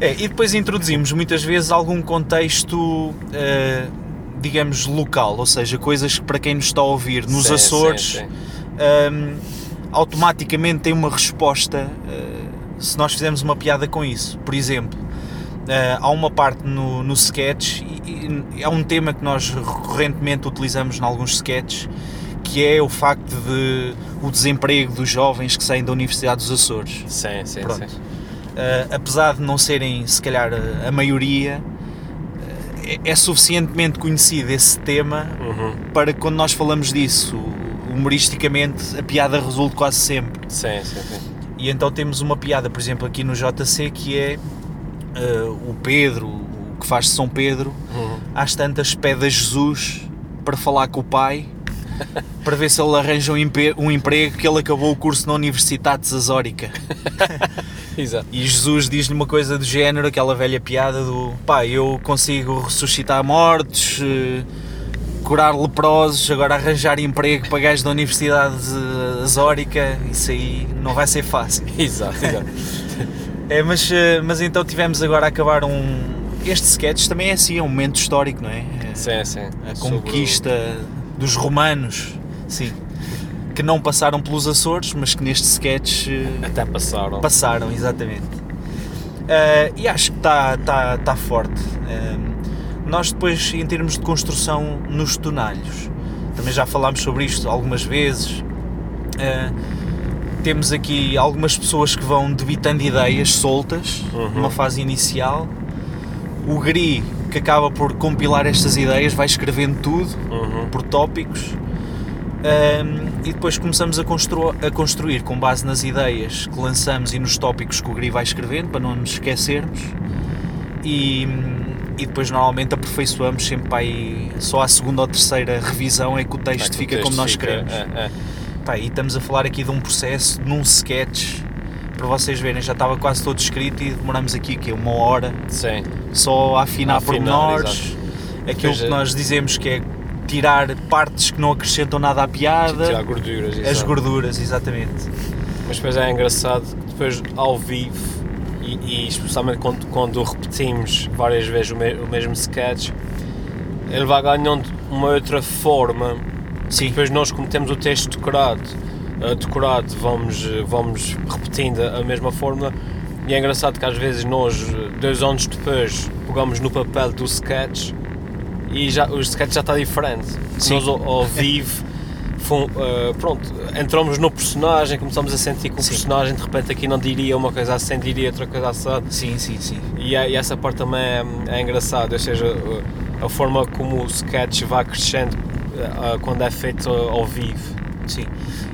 É, e depois introduzimos muitas vezes algum contexto, eh, digamos, local, ou seja, coisas que para quem nos está a ouvir nos Sim, Açores, sim, sim. hum, automaticamente tem uma resposta eh, se nós fizermos uma piada com isso. Por exemplo, eh, há uma parte no, no sketch, e, e é um tema que nós recorrentemente utilizamos em alguns sketches, que é o facto de o desemprego dos jovens que saem da Universidade dos Açores. Sim, sim, Pronto. sim. Uh, apesar de não serem, se calhar, a- maioria, uh, é, é suficientemente conhecido esse tema Uhum. para que quando nós falamos disso, humoristicamente, a piada resulta quase sempre. Sim, sim, sim. E então temos uma piada, por exemplo, aqui no JC, que é uh, o Pedro, o que faz São Pedro, Uhum. às tantas pede a Jesus para falar com o pai, *laughs* para ver se ele arranja um, um emprego, que ele acabou o curso na Universidade de Zasórica. *laughs* Exato. E Jesus diz-lhe uma coisa do género, aquela velha piada do pá, eu consigo ressuscitar mortos, eh, curar leprosos, agora arranjar emprego para gajos da Universidade de Azórica, isso aí não vai ser fácil. *laughs* Exato, exato. *laughs* É, mas, eh, mas então tivemos agora a acabar um. Este sketch também é assim, é um momento histórico, não é? Sim, sim. A Sobre conquista dos romanos, sim. Que não passaram pelos Açores, mas que neste sketch eh, Até passaram. Passaram, exatamente. Ah, e acho que está tá, tá forte. Ah, nós depois, em termos de construção nos tonalhos, também já falámos sobre isto algumas vezes. Ah, temos aqui algumas pessoas que vão debitando ideias soltas, Uhum. numa fase inicial. O Gri, que acaba por compilar estas ideias, vai escrevendo tudo Uhum. por tópicos um, e depois começamos a, constru- a construir com base nas ideias que lançamos e nos tópicos que o Gri vai escrevendo para não nos esquecermos e, e depois normalmente aperfeiçoamos sempre aí, só à segunda ou terceira revisão é que o texto É que o fica texto como nós fica- queremos é, é. Pá, e estamos a falar aqui de um processo, num sketch para vocês verem, já estava quase todo escrito e demoramos aqui que uma hora Sim. só a afinar A afinar, pormenores aquilo Pois que é. nós dizemos que é tirar partes que não acrescentam nada à piada Tirar gorduras. as exato. gorduras, exatamente. Mas depois é engraçado que depois ao vivo e, e especialmente quando, quando repetimos várias vezes o, me- o mesmo sketch, ele vai ganhando uma outra forma. Sim, Depois nós como temos o texto decorado, eh, decorado vamos, vamos repetindo a mesma fórmula e é engraçado que às vezes nós, dois anos depois, pegamos no papel do sketch e já, o sketch já está diferente. Sim. Nós ao, ao *laughs* vivo, fom- eh, pronto, entramos no personagem, começamos a sentir que o Sim. personagem de repente aqui não diria uma coisa assim, diria outra coisa assim. sim, sim, sim. E, é- e essa parte também é, é engraçada, ou seja, a- forma como o sketch vai crescendo eh, quando é feito ao vivo. sim.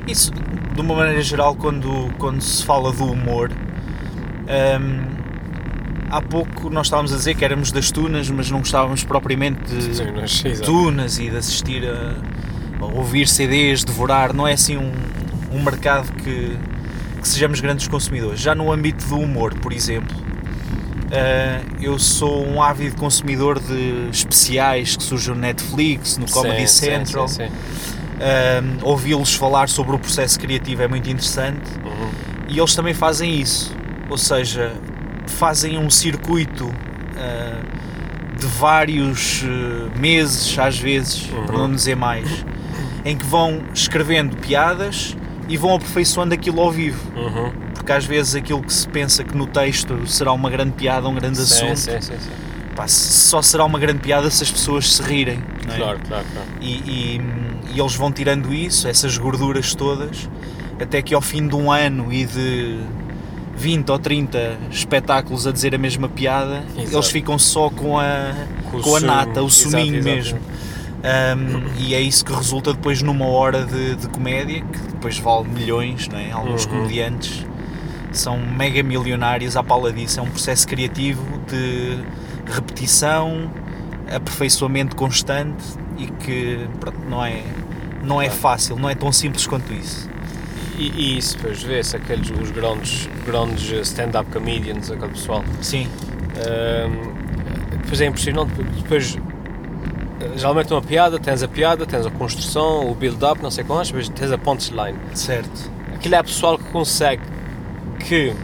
Isso, de uma maneira geral, quando, quando se fala do humor, hum, há pouco nós estávamos a dizer que éramos das tunas, mas não gostávamos propriamente de Sim, tunas e de assistir a ouvir CDs, devorar, não é assim um, um mercado que, que sejamos grandes consumidores. Já no âmbito do humor, por exemplo, eh, eu sou um ávido consumidor de especiais que surgem no Netflix, no Comedy Sim, Central. sim, sim. Um, ouvi-los falar sobre o processo criativo é muito interessante Uhum. e eles também fazem isso, ou seja, fazem um circuito uh, de vários meses, às vezes, Uhum. para não dizer mais, em que vão escrevendo piadas e vão aperfeiçoando aquilo ao vivo, Uhum. porque às vezes aquilo que se pensa que no texto será uma grande piada, um grande Sim, assunto, sim, sim, sim. pá, só será uma grande piada se as pessoas se rirem. é? Claro, claro, claro. e, e- e eles vão tirando isso, essas gorduras todas, até que ao fim de um ano e de 20 ou 30 espetáculos a dizer a mesma piada, Exato. eles ficam só com a, Com com a nata, o exato, suminho exato. mesmo. Um, e é isso que resulta depois numa hora de, de comédia, que depois vale milhões, não é? Alguns Uhum. comediantes são mega milionários à pala disso. É um processo criativo de repetição, aperfeiçoamento constante e que pronto, não é, não é fácil, não é tão simples quanto isso. E, e isso, depois vê-se aqueles, os grandes, grandes stand-up comedians, aquele pessoal. Sim, Ahm, depois é impressionante, depois geralmente uma piada, tens a piada, tens a construção, o build-up, não sei quantos, depois tens a punchline. certo. Aquilo é pessoal que consegue que,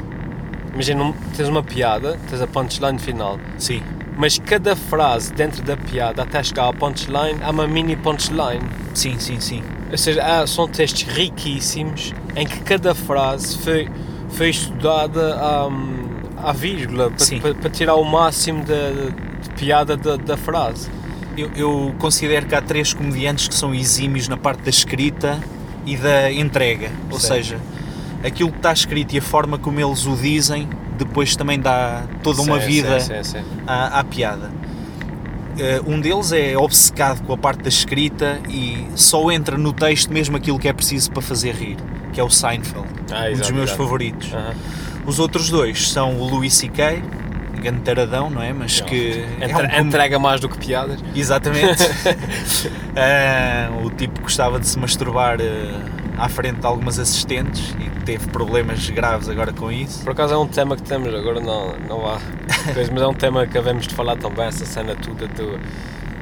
imagina, tens uma piada, tens a punchline final, Sim, mas cada frase dentro da piada até chegar à punchline há uma mini punchline. sim, sim, sim. Ou seja, há, são textos riquíssimos em que cada frase foi, foi estudada hum, à vírgula para, para- para tirar o máximo de, de piada da, da frase. Eu, eu considero que há três comediantes que são exímios na parte da escrita e da entrega. Ou seja, aquilo que está escrito e a forma como eles o dizem depois também dá toda uma Sim, vida Sim, sim, à, à piada. Eh, um deles é obcecado com a parte da escrita e só entra no texto mesmo aquilo que é preciso para fazer rir, que é o Seinfeld, Ah, um dos meus favoritos. Aham. Os outros dois são o Louis C.K., grande taradão, não é? Mas que é Entre- um Entrega mais do que piadas. Exatamente. *laughs* Ah, o tipo gostava de se masturbar ah, à frente de algumas assistentes e teve problemas graves agora com isso. Por acaso é um tema que temos, agora não, não há *laughs* mas é um tema que havemos de falar também, essa cena toda do,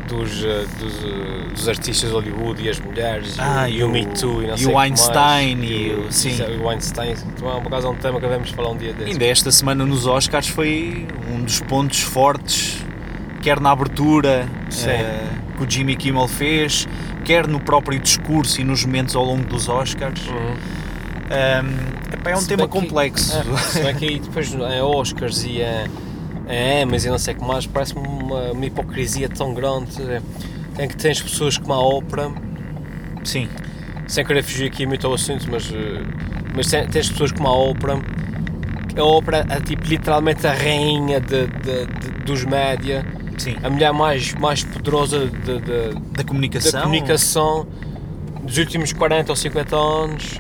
dos, eh, dos, eh, dos artistas de Hollywood e as mulheres e, Ah, o, e o Me Too e não e sei o que mais. Einstein e o- sim. Exato, o Einstein, então, por acaso é um tema que havemos de falar um dia desses. Ainda esta semana nos Oscars foi um dos pontos fortes, quer na abertura ah, que o Jimmy Kimmel fez, quer no próprio discurso e nos momentos ao longo dos Oscars. Uhum. Epá, é um Se tema que- complexo. É, se bem que aí depois em Oscars e em, em Emmys e não sei o que mais, parece uma, uma hipocrisia tão grande. é, Tem que tens pessoas como a Oprah, Sim, sem querer fugir aqui muito ao assunto, mas, eh, mas tem- tens pessoas como a Oprah, que a Oprah é tipo literalmente a rainha de, de- de- dos média, sim. a mulher mais, mais poderosa de, de- Da comunicação. da comunicação dos últimos 40 ou 50 anos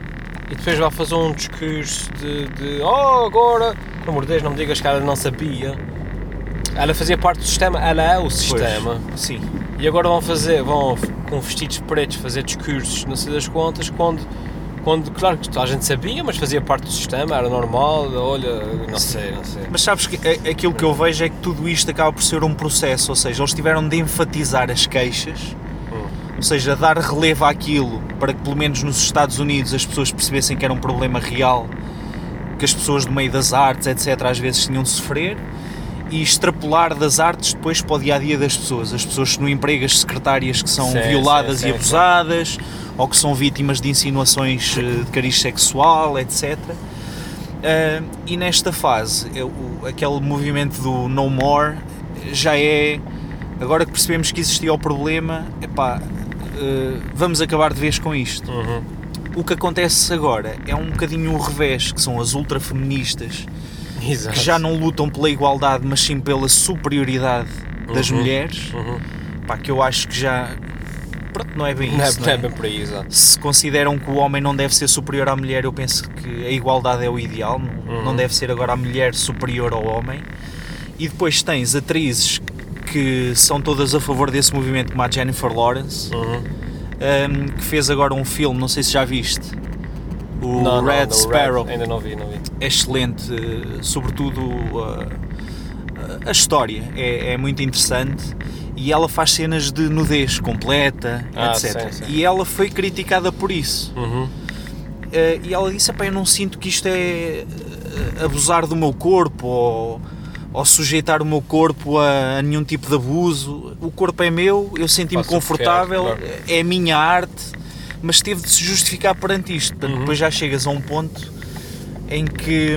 e depois vai fazer um discurso de, de oh agora, pelo amor de Deus, não me digas que ela não sabia. Ela fazia parte do sistema, ela é o Pois, sistema. Sim. E agora vão fazer, vão com vestidos pretos fazer discursos, não sei das contas, quando, quando claro que a gente sabia, mas fazia parte do sistema, era normal, olha, não sei, não sei. Mas sabes que aquilo que eu vejo é que tudo isto acaba por ser um processo, ou seja, eles tiveram de enfatizar as queixas, ou seja, dar relevo àquilo para que pelo menos nos Estados Unidos as pessoas percebessem que era um problema real, que as pessoas do meio das artes, etc, às vezes tinham de sofrer e extrapolar das artes depois para o dia a dia das pessoas, as pessoas no emprego, as secretárias que são Sim, violadas sim, e sim, abusadas, ou que são vítimas de insinuações eh, de cariz sexual, etc. Ah, e nesta fase, eu- o- aquele movimento do No More já é. Agora que percebemos que existia o problema, epá, ah, vamos acabar de vez com isto. Uhum. O que acontece agora é um bocadinho o revés, que são as ultrafeministas, Exato. que já não lutam pela igualdade, mas sim pela superioridade das Uhum. mulheres, Uhum. pá, que eu acho que já. Pronto, não é bem Não é, isso. não não é é? bem por aí, exato. se consideram que o homem não deve ser superior à mulher, eu penso que a igualdade é o ideal, não, Uhum. não deve ser agora a mulher superior ao homem. E depois tens atrizes que são todas a favor desse movimento, como a Jennifer Lawrence, Uhum. um, que fez agora um filme, não sei se já viste, o Não, não, Red do Sparrow. ainda não vi, não vi. É excelente, eh, sobretudo uh, a história é, é muito interessante e ela faz cenas de nudez completa, Ah, etc. sim, sim. E ela foi criticada por isso. Uhum. Eh, e ela disse: "Epá, Eu não sinto que isto é eh, abusar do meu corpo ou, ou sujeitar o meu corpo a, a nenhum tipo de abuso. O corpo é meu, eu senti-me confortável, quero, claro. é a minha arte, mas teve de se justificar perante isto. Portanto, Uhum. depois já chegas a um ponto em que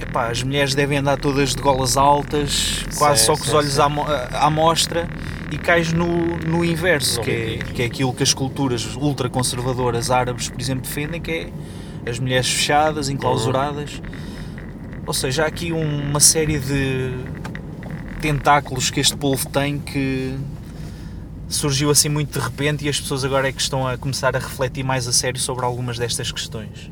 epá, as mulheres devem andar todas de golas altas, quase Sim, só com os sim, olhos à, à mostra. E cais no, no inverso, que é, que é aquilo que as culturas ultraconservadoras árabes, por exemplo, defendem, que é as mulheres fechadas, enclausuradas. Ou seja, há aqui um- uma série de tentáculos que este povo tem que surgiu assim muito de repente e as pessoas agora é que estão a começar a refletir mais a sério sobre algumas destas questões.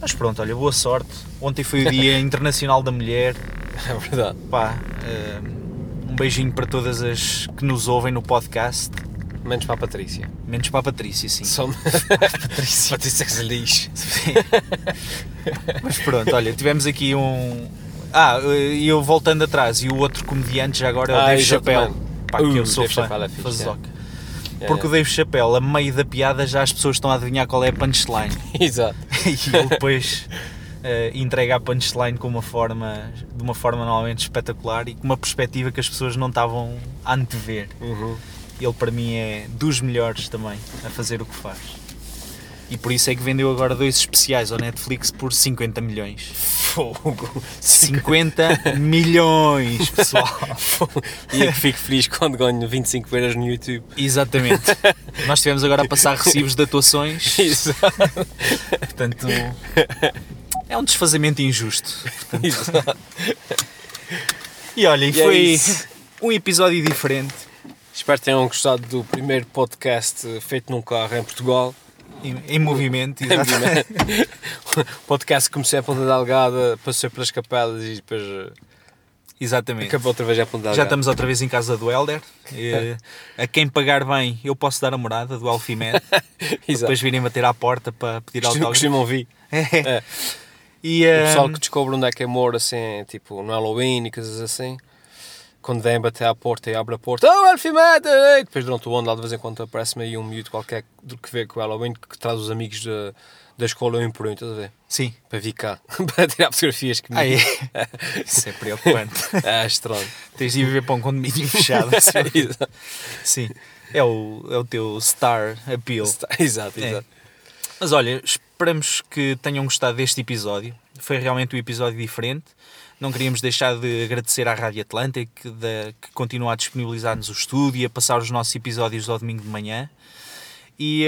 Mas pronto, olha, boa sorte. Ontem foi o *laughs* Dia Internacional da Mulher. É verdade. Pá, eh, um beijinho para todas as que nos ouvem no podcast. Menos para a Patrícia. Menos para a Patrícia, sim. Só *laughs* Patrícia. Patrícia que se lixe. Mas pronto, olha, tivemos aqui um. Ah, eu voltando atrás, e o outro comediante já agora é o Ah, Dave. Chappelle. Pá, que Uh, eu sou Dave fã. Chappelle é fixe, fazoca. É, Porque o Dave Chappelle, a meio da piada, já as pessoas estão a adivinhar qual é a punchline. *laughs* Exato. *laughs* e ele depois eh, entrega a punchline com uma forma, de uma forma normalmente espetacular e com uma perspectiva que as pessoas não estavam a antever. Uhum. Ele para mim é dos melhores também a fazer o que faz. E por isso é que vendeu agora dois especiais ao Netflix por 50 milhões. Fogo. 50 milhões, pessoal! E é que fico feliz quando ganho 25 euros no YouTube. Exatamente. *laughs* Nós estivemos agora a passar recibos de atuações, Exato. portanto é um desfazamento injusto. Exato. *laughs* E olha, E é foi isso. um episódio diferente. Espero que tenham gostado do primeiro podcast feito num carro em Portugal. Em, em movimento, *laughs* podcast que comecei a Ponta Delgada, passei pelas capelas e depois eh, exatamente. acabou outra vez a Ponta Delgada. Já estamos outra vez em casa do Helder. Eh, *laughs* A quem pagar bem, eu posso dar a morada do Alfimed. *laughs* Depois virem bater à porta para pedir autógrafo. costumam vir. É. É. E, O pessoal que descobre onde é que é moro, assim, tipo, no Halloween e coisas assim, quando vem bater à porta e abre a porta, oh, Alfimete! E depois durante o ano, lá de vez em quando aparece-me aí um miúdo qualquer do que vê com o Halloween que traz os amigos da, da escola por um, estás a ver? Sim. Para vir cá, *laughs* para tirar fotografias comigo. Ah, *laughs* é. Isso é preocupante. É estranho. Tens de viver para um condomínio fechado. *laughs* assim. Exato. Sim. É o, é o teu star appeal. Exato, É. exato. Mas olha, esperamos que tenham gostado deste episódio. Foi realmente um episódio diferente. Não queríamos deixar de agradecer à Rádio Atlântica que, que continua a disponibilizar-nos o estúdio e a passar os nossos episódios ao domingo de manhã. E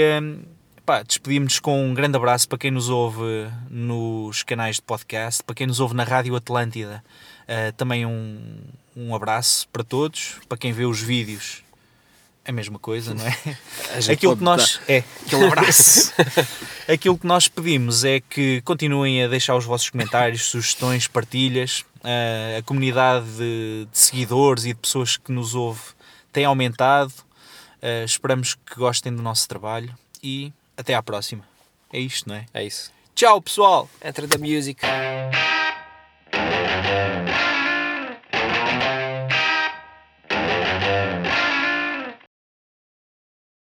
pá, despedimos-nos com um grande abraço para quem nos ouve nos canais de podcast, para quem nos ouve na Rádio Atlântida. eh, também um, um abraço para todos. Para quem vê os vídeos, a mesma coisa, não é? *laughs* Aquilo que nós. É, aquele abraço. *laughs* Aquilo que nós pedimos é que continuem a deixar os vossos comentários, sugestões, partilhas. Ah, a comunidade de, de seguidores e de pessoas que nos ouve tem aumentado. Ah, esperamos que gostem do nosso trabalho e até à próxima. É isto, não é? É isso. Tchau, pessoal! Enter the music.